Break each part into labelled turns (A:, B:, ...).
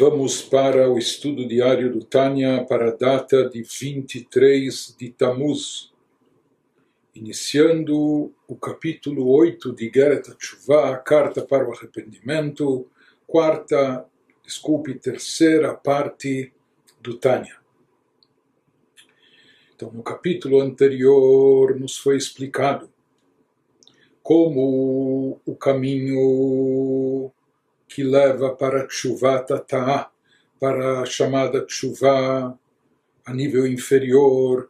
A: Vamos para o estudo diário do Tânia para a data de 23 de Tammuz, iniciando o capítulo 8 de Geret Tshuva, a carta para o arrependimento, quarta, desculpe, terceira parte do Tânia. Então, no capítulo anterior nos foi explicado como o caminho que leva para Tshuva Tatá, para a chamada Tshuva a nível inferior,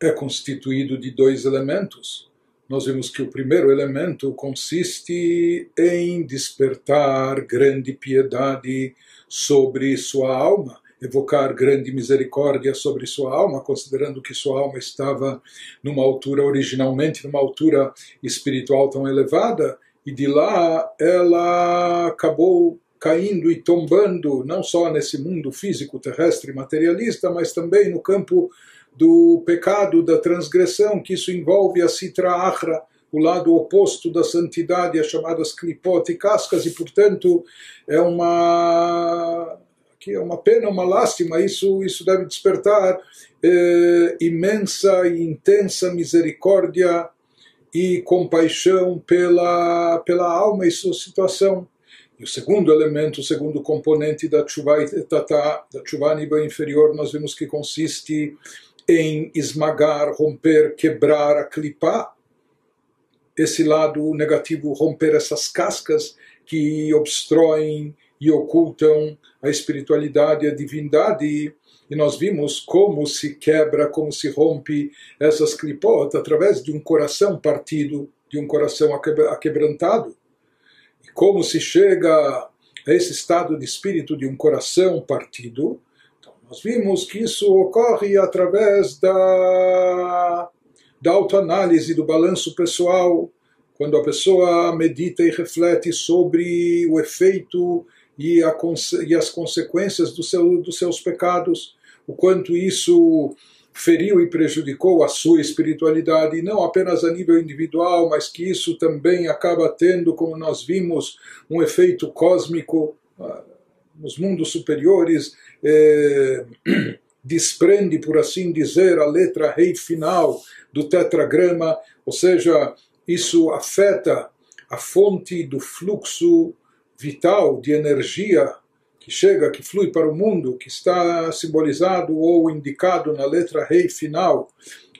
A: é constituído de dois elementos. Nós vimos que o primeiro elemento consiste em despertar grande piedade sobre sua alma, evocar grande misericórdia sobre sua alma, considerando que sua alma estava numa altura originalmente numa altura espiritual tão elevada, e de lá ela acabou caindo e tombando não só nesse mundo físico terrestre materialista, mas também no campo do pecado, da transgressão, que isso envolve a Sitra Achra, o lado oposto da santidade, as chamadas clipot e cascas, e portanto é uma que é uma pena, uma lástima, isso, isso deve despertar eh, imensa e intensa misericórdia e compaixão pela, pela alma e sua situação. E o segundo elemento, o segundo componente da chuva da chuva nível inferior, nós vemos que consiste em esmagar, romper, quebrar a clipar, esse lado negativo, romper essas cascas que obstroem e ocultam a espiritualidade, a divindade, e nós vimos como se quebra, como se rompe essas clipot através de um coração partido, de um coração aquebrantado. E como se chega a esse estado de espírito de um coração partido. Então, nós vimos que isso ocorre através da, da autoanálise, do balanço pessoal, quando a pessoa medita e reflete sobre o efeito e, a, e as consequências do seu, dos seus pecados, o quanto isso feriu e prejudicou a sua espiritualidade, não apenas a nível individual, mas que isso também acaba tendo, como nós vimos, um efeito cósmico ah, nos mundos superiores, eh, desprende, por assim dizer, a letra rei final do tetragrama, ou seja, isso afeta a fonte do fluxo vital de energia que chega, que flui para o mundo, que está simbolizado ou indicado na letra rei final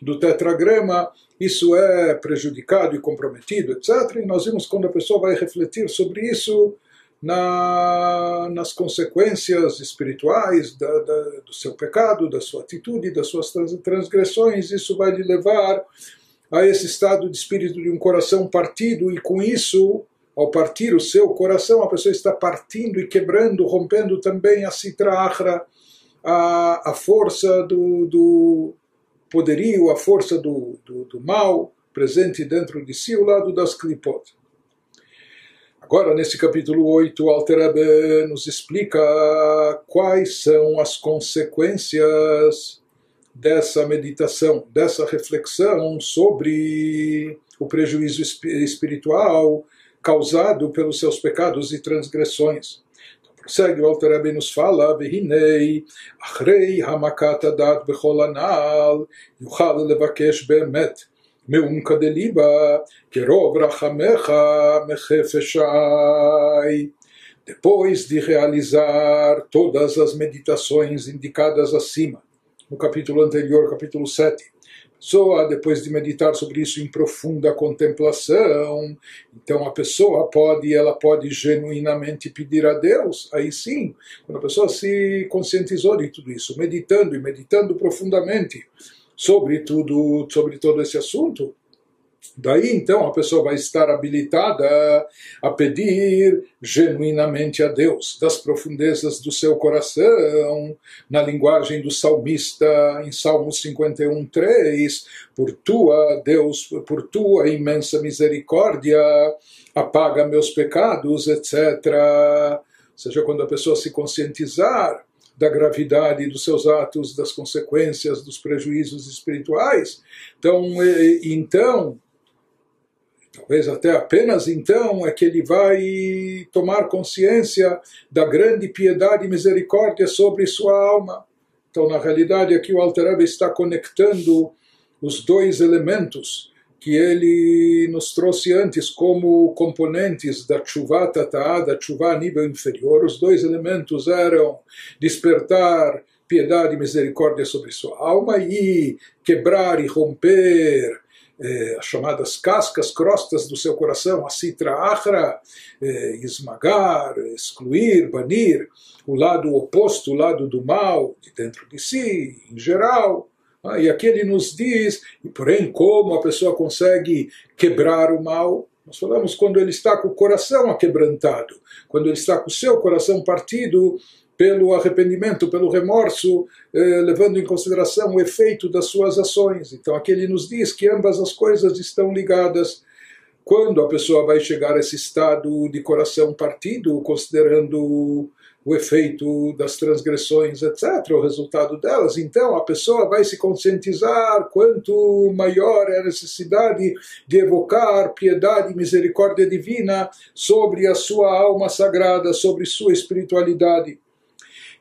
A: do tetragrama, isso é prejudicado e comprometido, etc. E nós vimos quando a pessoa vai refletir sobre isso na, nas consequências espirituais da, da, do seu pecado, da sua atitude, das suas transgressões, isso vai lhe levar a esse estado de espírito de um coração partido e com isso ao partir o seu coração, a pessoa está partindo e quebrando, rompendo também a citra a, a força do, do poderio, a força do, do, do, mal presente dentro de si, o lado das clipot. Agora, nesse capítulo 8, Alter nos explica quais são as consequências dessa meditação, dessa reflexão sobre o prejuízo espiritual causado pelos seus pecados e transgressões. Então, prossegue o Alter Rebbe nos fala, Vehinei, Achrei Hamakat Adat Bechol Anal, Yuchal Levakesh Be'emet, מעומקא דליבה, כרוב רחמך מחפשי. Depois de realizar todas as meditações indicadas acima, no capítulo anterior, capítulo 7, pessoa, depois de meditar sobre isso em profunda contemplação, então a pessoa pode, ela pode genuinamente pedir a Deus, aí sim, quando a pessoa se conscientizou de tudo isso, meditando e meditando profundamente sobre tudo, sobre todo esse assunto, Daí então a pessoa vai estar habilitada a pedir genuinamente a Deus, das profundezas do seu coração, na linguagem do salmista em Salmo 51, 3, por tua, Deus, por tua imensa misericórdia, apaga meus pecados, etc. Ou seja, quando a pessoa se conscientizar da gravidade dos seus atos, das consequências, dos prejuízos espirituais, então, então Talvez até apenas então é que ele vai tomar consciência da grande piedade e misericórdia sobre sua alma. Então, na realidade, aqui o Alter está conectando os dois elementos que ele nos trouxe antes como componentes da chuva tataá, da chuva a nível inferior. Os dois elementos eram despertar piedade e misericórdia sobre sua alma e quebrar e romper eh, as chamadas cascas, crostas do seu coração, a citra achra, eh, esmagar, excluir, banir o lado oposto, o lado do mal de dentro de si, em geral. Ah, e aqui ele nos diz, e porém, como a pessoa consegue quebrar o mal? Nós falamos quando ele está com o coração aquebrantado, quando ele está com o seu coração partido, pelo arrependimento, pelo remorso, eh, levando em consideração o efeito das suas ações. Então aqui ele nos diz que ambas as coisas estão ligadas. Quando a pessoa vai chegar a esse estado de coração partido, considerando o efeito das transgressões, etc., o resultado delas, então a pessoa vai se conscientizar quanto maior é a necessidade de evocar piedade e misericórdia divina sobre a sua alma sagrada, sobre sua espiritualidade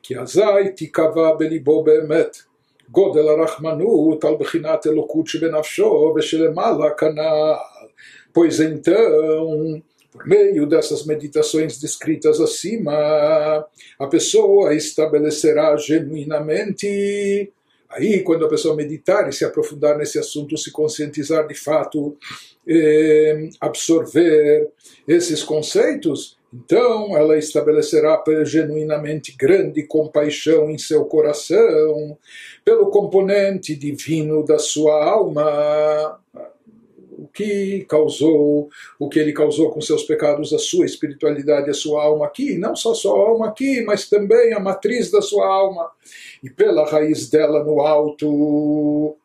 A: כי אזי תיקבע בליבו באמת גודל הרחמנות על בחינת אלוקות שבנפשו ושלמעלה כנ"ל. Pois então, por meio dessas meditações descritas acima, a pessoa estabelecerá genuinamente. Aí, quando a pessoa meditar e se aprofundar nesse assunto, se conscientizar de fato, eh, absorver esses conceitos, então ela estabelecerá genuinamente grande compaixão em seu coração pelo componente divino da sua alma, o que causou, o que ele causou com seus pecados, a sua espiritualidade, a sua alma aqui, não só sua alma aqui, mas também a matriz da sua alma, e pela raiz dela no alto.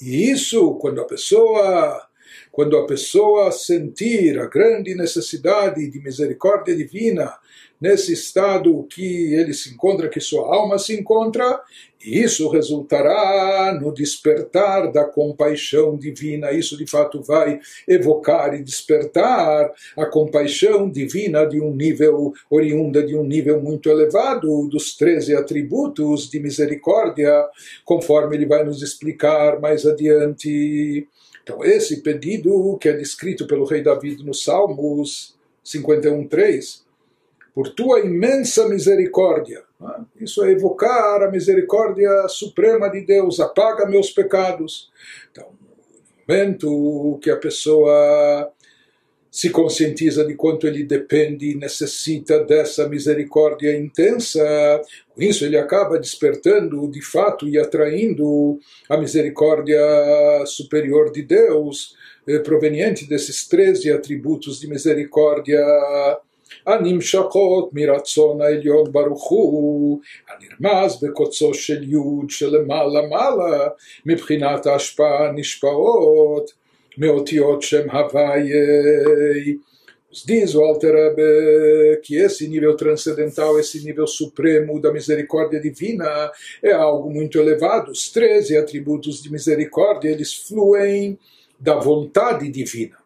A: E isso, quando a pessoa quando a pessoa sentir a grande necessidade de misericórdia divina nesse estado que ele se encontra, que sua alma se encontra, isso resultará no despertar da compaixão divina. Isso de fato vai evocar e despertar a compaixão divina de um nível oriunda de um nível muito elevado dos 13 atributos de misericórdia, conforme ele vai nos explicar mais adiante. Então, esse pedido que é descrito pelo rei David nos Salmos 51.3, por tua imensa misericórdia, né? isso é evocar a misericórdia suprema de Deus, apaga meus pecados. Então, no momento que a pessoa se conscientiza de quanto ele depende e necessita dessa misericórdia intensa, com isso ele acaba despertando de fato e atraindo a misericórdia superior de Deus, eh, proveniente desses 13 atributos de misericórdia. הנמשכות מרצון העליון ברוך הוא, הנרמז בקוצו של יוד שלמעלה מעלה, מבחינת ההשפעה הנשפעות מאותיות שם הוויי. Diz o Alter que esse nível transcendental, esse nível supremo da misericórdia divina é algo muito elevado. Os 13 atributos de misericórdia, eles fluem da vontade divina,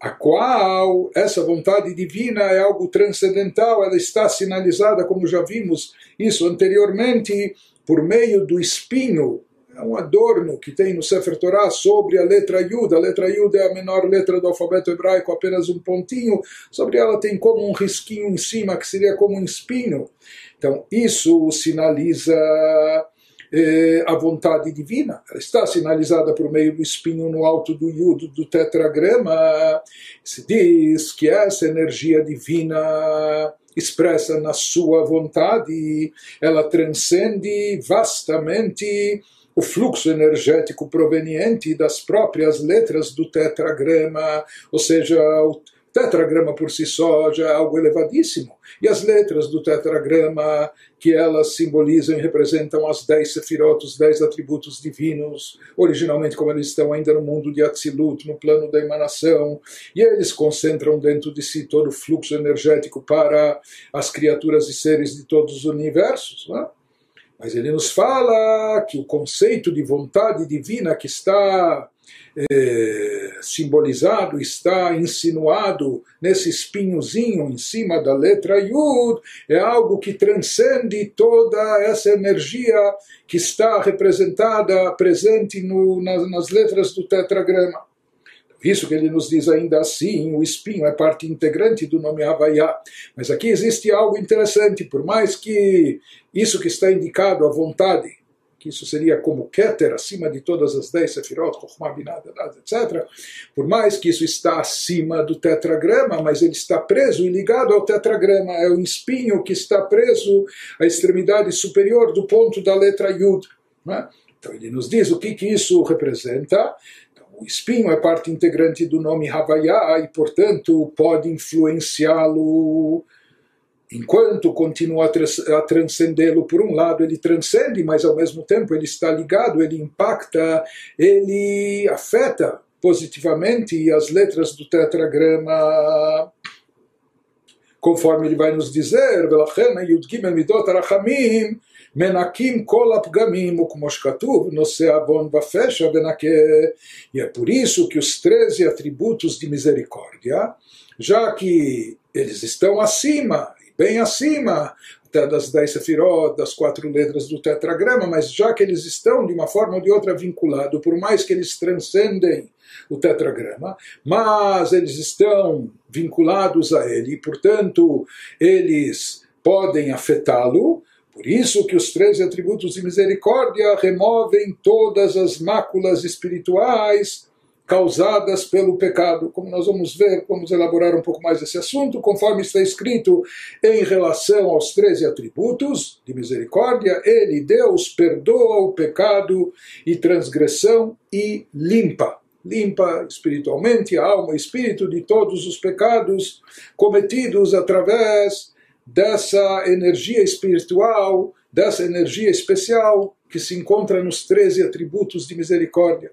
A: a qual essa vontade divina é algo transcendental, ela está sinalizada, como já vimos isso anteriormente, por meio do espinho é um adorno que tem no Sefer Torah sobre a letra Yud. A letra Yud é a menor letra do alfabeto hebraico, apenas um pontinho. Sobre ela tem como um risquinho em cima, que seria como um espinho. Então, isso sinaliza eh, a vontade divina. Ela está sinalizada por meio do espinho no alto do Yud, do tetragrama. Se diz que essa energia divina expressa na sua vontade, ela transcende vastamente o fluxo energético proveniente das próprias letras do tetragrama, ou seja, o tetragrama por si só já é algo elevadíssimo. E as letras do tetragrama, que elas simbolizam e representam as dez sefirot, os dez atributos divinos, originalmente como eles estão ainda no mundo de Atzilut, no plano da emanação, e eles concentram dentro de si todo o fluxo energético para as criaturas e seres de todos os universos. Não é? Mas ele nos fala que o conceito de vontade divina que está é, simbolizado, está insinuado nesse espinhozinho em cima da letra Yud, é algo que transcende toda essa energia que está representada, presente no, nas, nas letras do tetragrama. Isso que ele nos diz ainda assim, o espinho é parte integrante do nome Havaiá. Mas aqui existe algo interessante, por mais que isso que está indicado, a vontade, que isso seria como Keter, acima de todas as dez Sefirot, Chokhmah, Binah, etc. Por mais que isso está acima do tetragrama, mas ele está preso e ligado ao tetragrama, é um espinho que está preso à extremidade superior do ponto da letra Yud. É? Então ele nos diz o que, que isso representa. O espinho é parte integrante do nome Havaiá e, portanto, pode influenciá-lo enquanto continua a transcendê-lo por um lado, ele transcende, mas ao mesmo tempo ele está ligado, ele impacta, ele afeta positivamente as letras do tetragrama. Conforme ele vai nos dizer, menakim kol como escatuv, noseavon vafecha benake. E é por isso que os 13 atributos de misericórdia, já que eles estão acima, bem acima, até das 10 sefirot, das quatro letras do tetragrama, mas já que eles estão de uma forma ou de outra vinculados, por mais que eles transcendem o tetragrama, mas eles estão vinculados a ele, e portanto eles podem afetá-lo, por isso que os três atributos de misericórdia removem todas as máculas espirituais causadas pelo pecado. Como nós vamos ver, vamos elaborar um pouco mais esse assunto, conforme está escrito em relação aos 13 atributos de misericórdia, ele, Deus, perdoa o pecado e transgressão e limpa. Limpa espiritualmente a alma e espírito de todos os pecados cometidos através dessa energia espiritual, dessa energia especial que se encontra nos 13 atributos de misericórdia.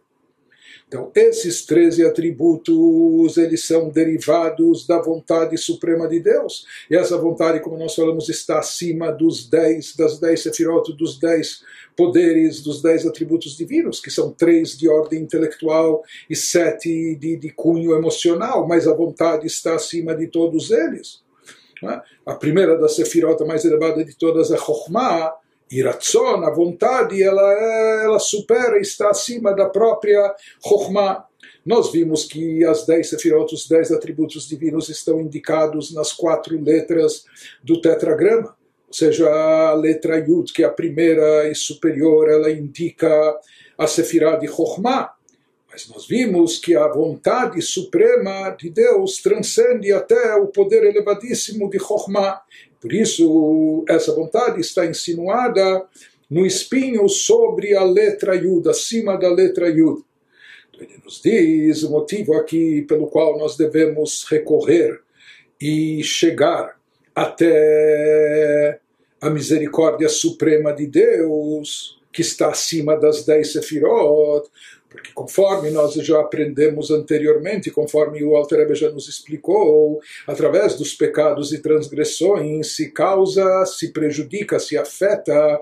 A: Então, esses 13 atributos, eles são derivados da vontade suprema de Deus. E essa vontade, como nós falamos, está acima dos 10, das 10 sefirot, dos 10 poderes, dos 10 atributos divinos, que são três de ordem intelectual e sete de, de cunho emocional, mas a vontade está acima de todos eles. É? A primeira da sefirot, a mais elevada de todas, é Chokhmah, Iratzon, a vontade, ela, é, ela supera, está acima da própria Chokhmah. Nós vimos que as dez sefirot, os dez atributos divinos, estão indicados nas quatro letras do tetragrama. Ou seja, a letra Yud, que é a primeira e superior, ela indica a sefirah de Chokhmah. Mas nós vimos que a vontade suprema de Deus transcende até o poder elevadíssimo de Chokhmah. Por isso, essa vontade está insinuada no espinho sobre a letra Yud, acima da letra Yud. Ele nos diz o motivo aqui pelo qual nós devemos recorrer e chegar até a misericórdia suprema de Deus, que está acima das dez sefirot, porque conforme nós já aprendemos anteriormente, conforme o Alter já nos explicou, através dos pecados e transgressões se causa, se prejudica, se afeta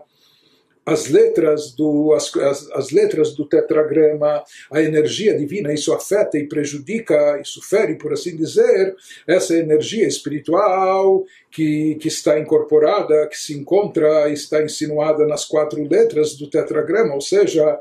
A: as letras do as, as, as, letras do tetragrama, a energia divina, isso afeta e prejudica, isso fere, por assim dizer, essa energia espiritual que, que está incorporada, que se encontra, está insinuada nas quatro letras do tetragrama, ou seja,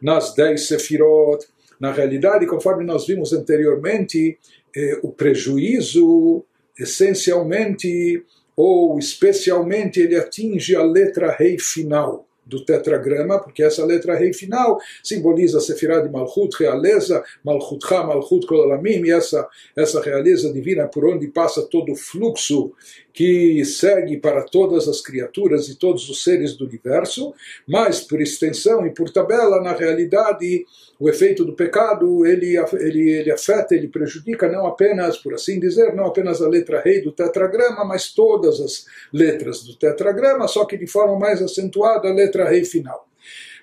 A: nas dez sefirot. Na realidade, conforme nós vimos anteriormente, eh, o prejuízo, essencialmente ou especialmente, ele atinge a letra rei final do tetragrama, porque essa letra rei final simboliza a Sefirah de Malchut, realeza, Malchutcha, Malchut Kolalamim, e essa, essa realeza divina por onde passa todo o fluxo que segue para todas as criaturas e todos os seres do universo, mas por extensão e por tabela, na realidade, o efeito do pecado ele, ele, ele afeta, ele prejudica não apenas, por assim dizer, não apenas a letra rei do tetragrama, mas todas as letras do tetragrama, só que de forma mais acentuada a letra rei final.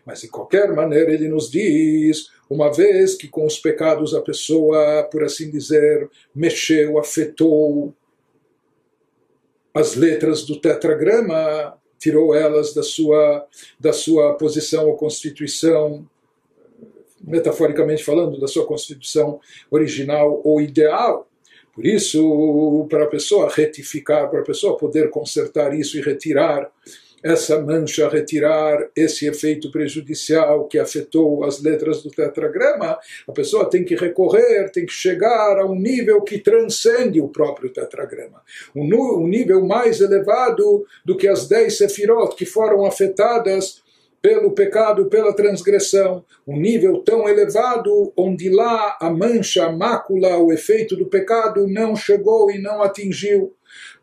A: Mas de qualquer maneira ele nos diz, uma vez que com os pecados a pessoa, por assim dizer, mexeu, afetou, as letras do tetragrama, tirou elas da sua, da sua posição ou constituição metaforicamente falando, da sua constituição original ou ideal. Por isso, para a pessoa retificar, para a pessoa poder consertar isso e retirar essa mancha, retirar esse efeito prejudicial que afetou as letras do tetragrama, a pessoa tem que recorrer, tem que chegar a um nível que transcende o próprio tetragrama. Um, um nível mais elevado do que as dez sefirot que foram afetadas pelo pecado, pela transgressão, um nível tão elevado onde lá a mancha, a mácula, o efeito do pecado não chegou e não atingiu.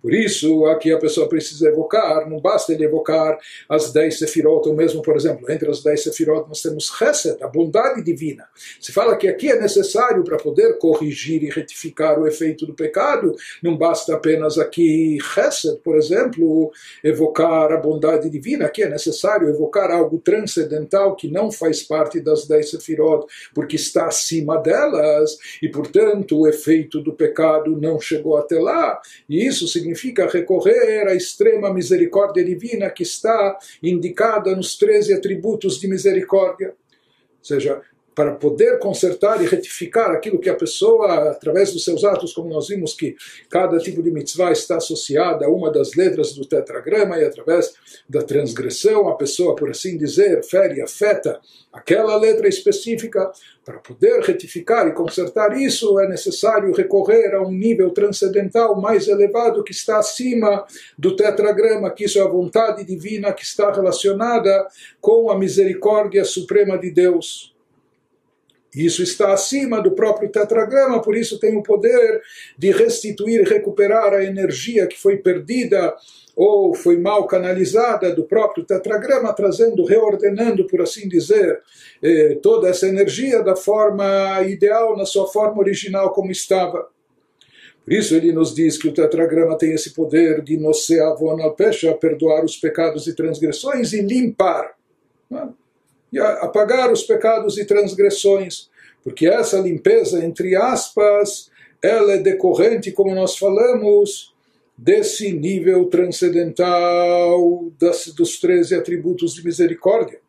A: Por isso, aqui a pessoa precisa evocar, não basta ele evocar as dez sefirot, ou mesmo, por exemplo, entre as dez sefirot nós temos Chesed, a bondade divina. Se fala que aqui é necessário para poder corrigir e retificar o efeito do pecado, não basta apenas aqui Chesed, por exemplo, evocar a bondade divina, aqui é necessário evocar algo transcendental que não faz parte das dez sefirot, porque está acima delas, e portanto o efeito do pecado não chegou até lá, e isso significa significa recorrer à extrema misericórdia divina que está indicada nos 13 atributos de misericórdia. Ou seja, para poder consertar e retificar aquilo que a pessoa, através dos seus atos, como nós vimos que cada tipo de mitzvah está associada a uma das letras do tetragrama e através da transgressão, a pessoa, por assim dizer, fere, afeta aquela letra específica. Para poder retificar e consertar isso, é necessário recorrer a um nível transcendental mais elevado que está acima do tetragrama, que isso é a vontade divina que está relacionada com a misericórdia suprema de Deus. Isso está acima do próprio tetragrama, por isso tem o poder de restituir e recuperar a energia que foi perdida ou foi mal canalizada do próprio tetragrama, trazendo, reordenando, por assim dizer, eh, toda essa energia da forma ideal, na sua forma original como estava. Por isso ele nos diz que o tetragrama tem esse poder de noceavon al perdoar os pecados e transgressões e limpar. Né? E apagar os pecados e transgressões, porque essa limpeza, entre aspas, ela é decorrente, como nós falamos, desse nível transcendental das, dos 13 atributos de misericórdia.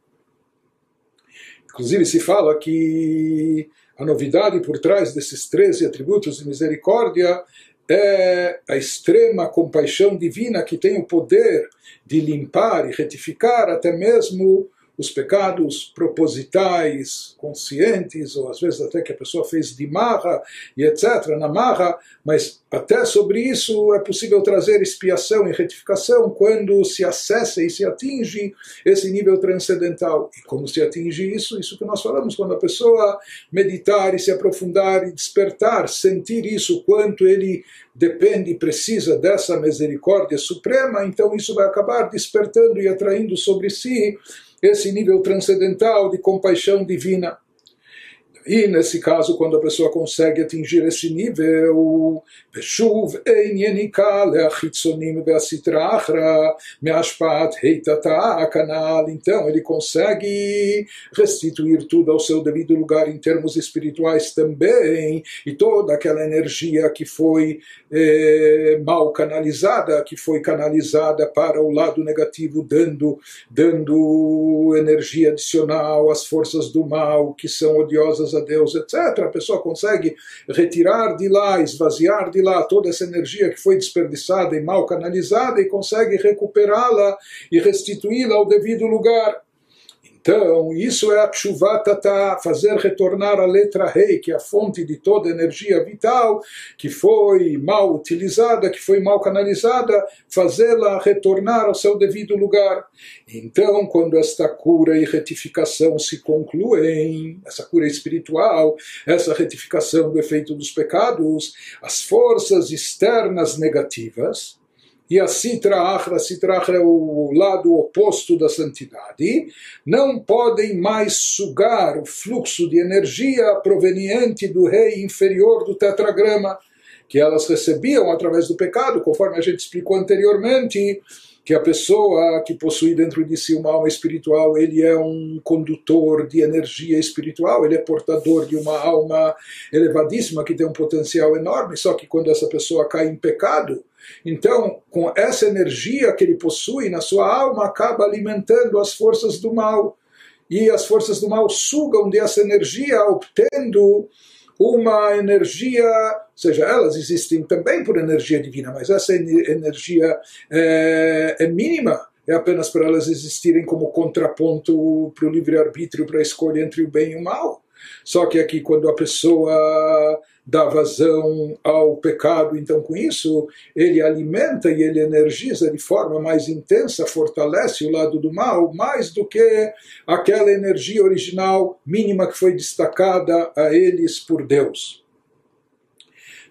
A: Inclusive se fala que a novidade por trás desses 13 atributos de misericórdia é a extrema compaixão divina que tem o poder de limpar e retificar até mesmo os pecados propositais, conscientes, ou às vezes até que a pessoa fez de marra e etc., na marra, mas até sobre isso é possível trazer expiação e retificação quando se acessa e se atinge esse nível transcendental. E como se atinge isso? Isso que nós falamos, quando a pessoa meditar e se aprofundar e despertar, sentir isso, quanto ele depende e precisa dessa misericórdia suprema, então isso vai acabar despertando e atraindo sobre si esse nível transcendental de compaixão divina. E nesse caso, quando a pessoa consegue atingir esse nível, ושוב אין יניקה להחיצונים והסטרה אחרא מהשפעת היטתה canal, então ele consegue restituir tudo ao seu devido lugar em termos espirituais também, e toda aquela energia que foi eh, mal canalizada, que foi canalizada para o lado negativo, dando, dando energia adicional às forças do mal que são odiosas a Deus, etc. A pessoa consegue retirar de lá, esvaziar de lá toda essa energia que foi desperdiçada e mal canalizada e consegue recuperá-la e restituí-la ao devido lugar. Então, isso é a Tshuvatata, fazer retornar a letra rei, que é a fonte de toda energia vital, que foi mal utilizada, que foi mal canalizada, fazê-la retornar ao seu devido lugar. Então, quando esta cura e retificação se concluem, essa cura espiritual, essa retificação do efeito dos pecados, as forças externas negativas, e a Sitra Achra, Sitra Achra é o lado oposto da santidade, não podem mais sugar o fluxo de energia proveniente do rei inferior do tetragrama, que elas recebiam através do pecado, conforme a gente explicou anteriormente, que a pessoa que possui dentro de si uma alma espiritual, ele é um condutor de energia espiritual, ele é portador de uma alma elevadíssima que tem um potencial enorme, só que quando essa pessoa cai em pecado, então, com essa energia que ele possui na sua alma, acaba alimentando as forças do mal. e as forças do mal sugam dessa energia, obtendo uma energia, ou seja, elas existem também por energia divina, mas essa energia é, é mínima, é apenas para elas existirem como contraponto para o livre-arbítrio, para a escolha entre o bem e o mal. Só que aqui, quando a pessoa dá vazão ao pecado, então com isso ele alimenta e ele energiza de forma mais intensa, fortalece o lado do mal, mais do que aquela energia original mínima que foi destacada a eles por Deus.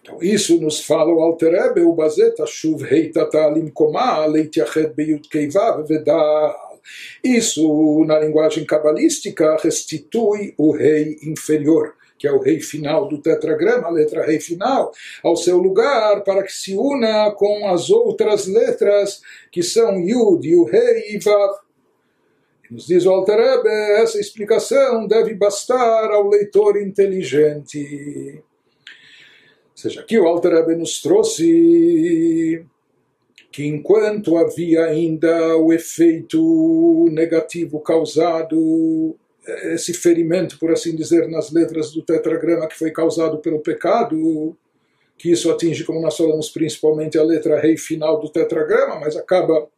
A: Então, isso nos fala o Alter Ebe, o Bazeta, Shuv Heitata Limkoma, Leitiachet Beyut Keivav Vedal. Isso, na linguagem cabalística, restitui o rei inferior que é o rei final do tetragrama, a letra rei final, ao seu lugar para que se una com as outras letras que são Yud, rei e Vav. Nos diz o Alter Ebe, essa explicação deve bastar ao leitor inteligente. Ou seja, aqui o Alter Ebe nos trouxe que enquanto havia ainda o efeito negativo causado esse ferimento, por assim dizer, nas letras do tetragrama que foi causado pelo pecado, que isso atinge, como nós falamos, principalmente a letra rei final do tetragrama, mas acaba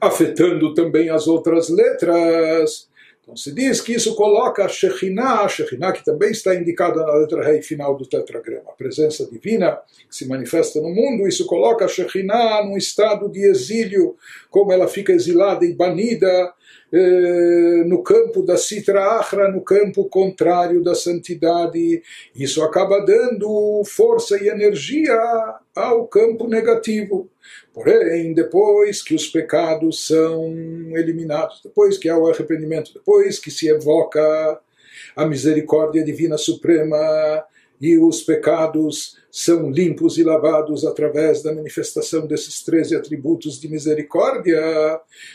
A: afetando também as outras letras. Então se diz que isso coloca a Shekhinah, a Shekhinah que também está indicada na letra rei final do tetragrama, a presença divina que se manifesta no mundo, isso coloca a Shekhinah num estado de exílio, como ela fica exilada e banida eh, no campo da Sitra Achra, no campo contrário da santidade. Isso acaba dando força e energia ao campo negativo. Porém, depois que os pecados são eliminados, depois que há o arrependimento, depois que se evoca a misericórdia divina suprema e os pecados são limpos e lavados através da manifestação desses 13 atributos de misericórdia.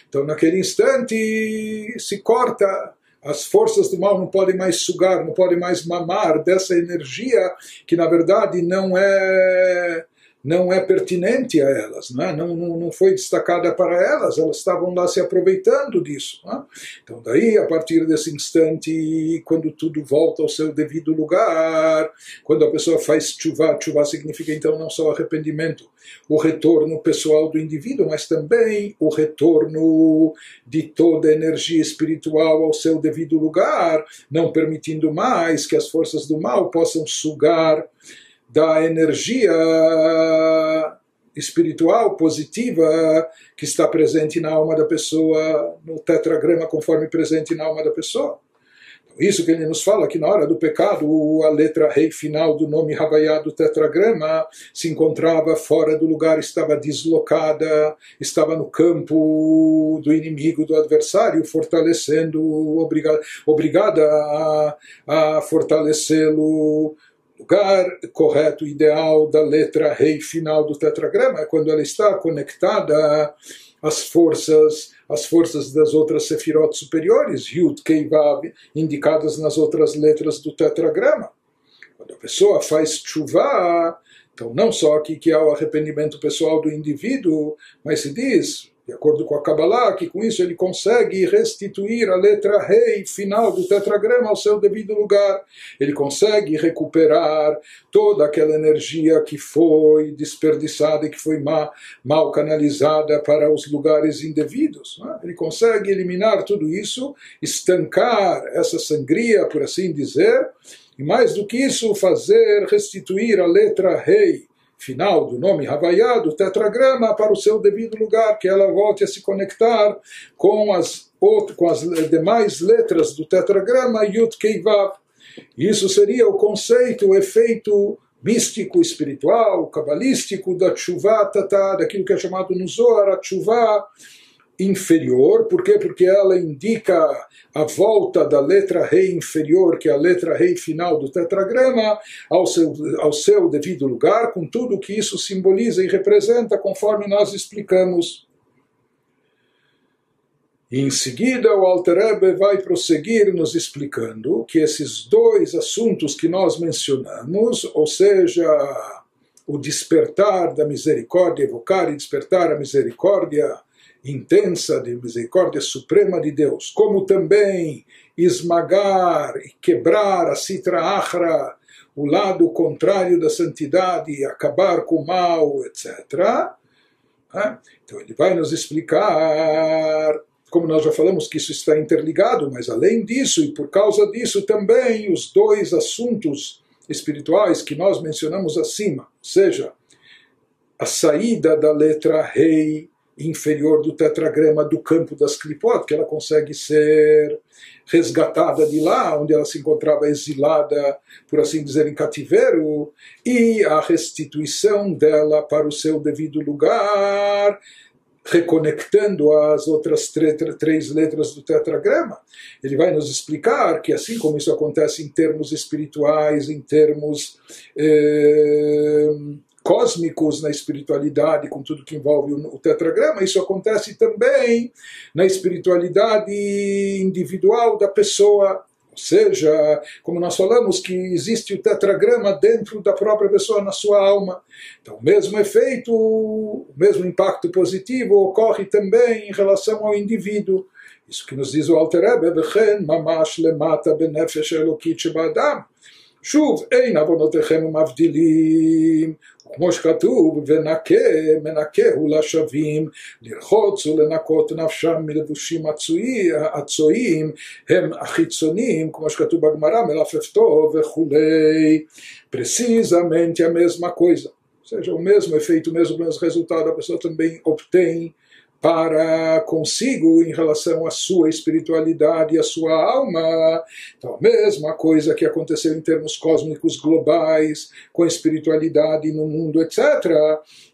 A: Então, naquele instante, se corta. As forças do mal não podem mais sugar, não podem mais mamar dessa energia que, na verdade, não é não é pertinente a elas, não, é? não, não, não foi destacada para elas, elas estavam lá se aproveitando disso. É? Então, daí, a partir desse instante, quando tudo volta ao seu devido lugar, quando a pessoa faz chuva, chuva significa então não só arrependimento, o retorno pessoal do indivíduo, mas também o retorno de toda a energia espiritual ao seu devido lugar, não permitindo mais que as forças do mal possam sugar da energia espiritual positiva que está presente na alma da pessoa, no tetragrama conforme presente na alma da pessoa. Então, isso que ele nos fala que na hora do pecado, a letra rei final do nome Havaiá do tetragrama se encontrava fora do lugar, estava deslocada, estava no campo do inimigo, do adversário, fortalecendo, obrigada, obrigada a, a fortalecê-lo lugar correto, ideal da letra rei final do tetragrama é quando ela está conectada às forças, às forças das outras sefirot superiores, Yud, Kei, Vav, indicadas nas outras letras do tetragrama. Quando a pessoa faz chuva, então não só aqui que há o arrependimento pessoal do indivíduo, mas se diz de acordo com a Kabbalah, que com isso ele consegue restituir a letra rei final do tetragrama ao seu devido lugar. Ele consegue recuperar toda aquela energia que foi desperdiçada e que foi mal, mal canalizada para os lugares indevidos. É? Ele consegue eliminar tudo isso, estancar essa sangria, por assim dizer, e mais do que isso, fazer restituir a letra rei final do nome Havaiá, do tetragrama, para o seu devido lugar, que ela volte a se conectar com as, com as demais letras do tetragrama Yud Kei Vav. Isso seria o conceito, o efeito místico, espiritual, cabalístico da tshuva tata, daquilo que é chamado no Zohar, a tshuva inferior, por quê? Porque ela indica a volta da letra rei inferior, que é a letra rei final do tetragrama, ao seu, ao seu devido lugar, com tudo o que isso simboliza e representa, conforme nós explicamos. Em seguida, o Alter vai prosseguir nos explicando que esses dois assuntos que nós mencionamos, ou seja, o despertar da misericórdia, evocar e despertar a misericórdia, intensa de misericórdia suprema de Deus, como também esmagar e quebrar a citra achra, o lado contrário da santidade, acabar com o mal, etc. Né? Então ele vai nos explicar, como nós já falamos que isso está interligado, mas além disso e por causa disso também os dois assuntos espirituais que nós mencionamos acima, ou seja, a saída da letra rei inferior do tetragrama do campo das clipot, que ela consegue ser resgatada de lá, onde ela se encontrava exilada, por assim dizer, em cativeiro, e a restituição dela para o seu devido lugar, reconectando as outras três letras do tetragrama. Ele vai nos explicar que, assim como isso acontece em termos espirituais, em termos. Eh, cósmicos na espiritualidade, com tudo que envolve o tetragrama, isso acontece também na espiritualidade individual da pessoa. Ou seja, como nós falamos, que existe o tetragrama dentro da própria pessoa, na sua alma. Então, o mesmo efeito, o mesmo impacto positivo ocorre também em relação ao indivíduo. Isso que nos diz o Alter Rebbe, mamash lemata benefesh elokit sheba'adam. שוב, אין עוונותיכם מבדילים, כמו שכתוב, ונקה, מנקהו לשווים, לרחוץ ולנקות נפשם מלבושים הצועים, הם החיצוניים, כמו שכתוב בגמרא, מלפפתו וכולי. Precisamente a mesma coisa. Ou seja, o mesmo efeito, o mesmo, o mesmo resultado, a pessoa também obtém para consigo em relação à sua espiritualidade e à sua alma. Então, a mesma coisa que aconteceu em termos cósmicos globais, com a espiritualidade no mundo, etc.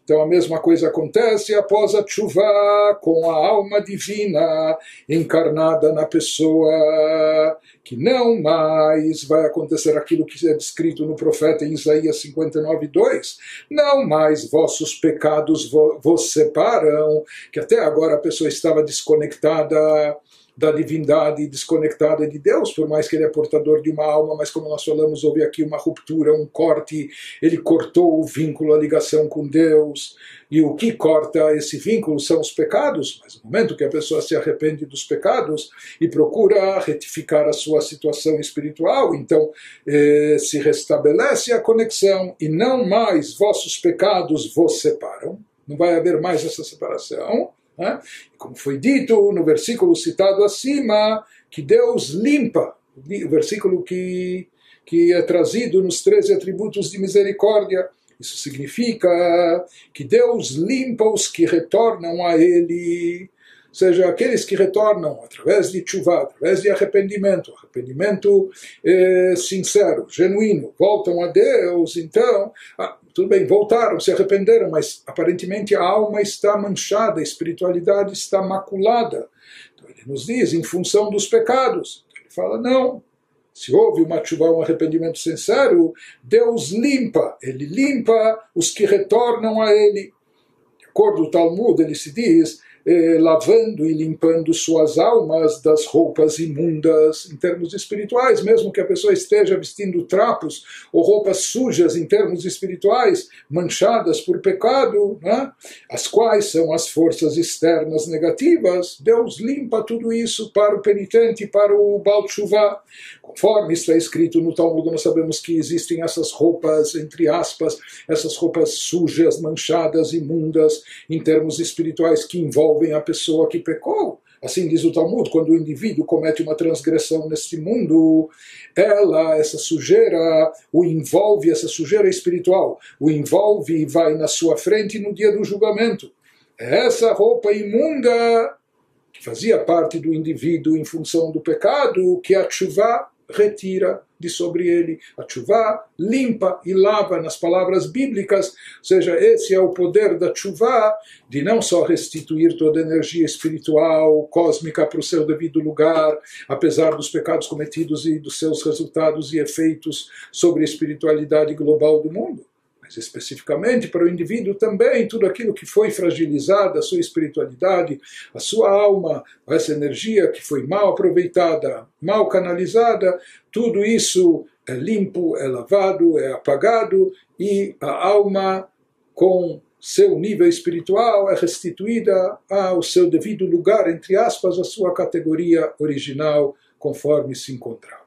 A: Então, a mesma coisa acontece após a chuva, com a alma divina encarnada na pessoa, que não mais vai acontecer aquilo que é descrito no profeta em Isaías 59, 2. Não mais vossos pecados vos separam, que até agora a pessoa estava desconectada da divindade, desconectada de Deus, por mais que ele é portador de uma alma, mas como nós falamos, houve aqui uma ruptura, um corte, ele cortou o vínculo, a ligação com Deus, e o que corta esse vínculo são os pecados, mas no momento que a pessoa se arrepende dos pecados e procura retificar a sua situação espiritual, então eh, se restabelece a conexão e não mais vossos pecados vos separam, não vai haver mais essa separação, né? Como foi dito no versículo citado acima, que Deus limpa, o versículo que, que é trazido nos 13 atributos de misericórdia. Isso significa que Deus limpa os que retornam a Ele, seja, aqueles que retornam através de chuva, através de arrependimento, arrependimento eh, sincero, genuíno, voltam a Deus, então tudo bem, voltaram, se arrependeram, mas aparentemente a alma está manchada, a espiritualidade está maculada. Então ele nos diz, em função dos pecados. Ele fala, não. Se houve uma chuva, um arrependimento sincero, Deus limpa, ele limpa os que retornam a ele. De acordo com o Talmud, ele se diz eh, lavando e limpando suas almas das roupas imundas em termos espirituais, mesmo que a pessoa esteja vestindo trapos ou roupas sujas em termos espirituais, manchadas por pecado, né? as quais são as forças externas negativas, Deus limpa tudo isso para o penitente, para o Baal. Conforme está escrito no Talmud, nós sabemos que existem essas roupas, entre aspas, essas roupas sujas, manchadas, imundas, em termos espirituais, que envolvem a pessoa que pecou. Assim diz o Talmud, quando o indivíduo comete uma transgressão neste mundo, ela, essa sujeira, o envolve, essa sujeira espiritual, o envolve e vai na sua frente no dia do julgamento. É essa roupa imunda que fazia parte do indivíduo em função do pecado, que a chuva retira de sobre ele. A chuva limpa e lava nas palavras bíblicas, ou seja, esse é o poder da chuva de não só restituir toda a energia espiritual, cósmica para o seu devido lugar, apesar dos pecados cometidos e dos seus resultados e efeitos sobre a espiritualidade global do mundo mas especificamente para o indivíduo também, tudo aquilo que foi fragilizado, a sua espiritualidade, a sua alma, essa energia que foi mal aproveitada, mal canalizada, tudo isso é limpo, é lavado, é apagado e a alma com seu nível espiritual é restituída ao seu devido lugar, entre aspas, a sua categoria original, conforme se encontrava.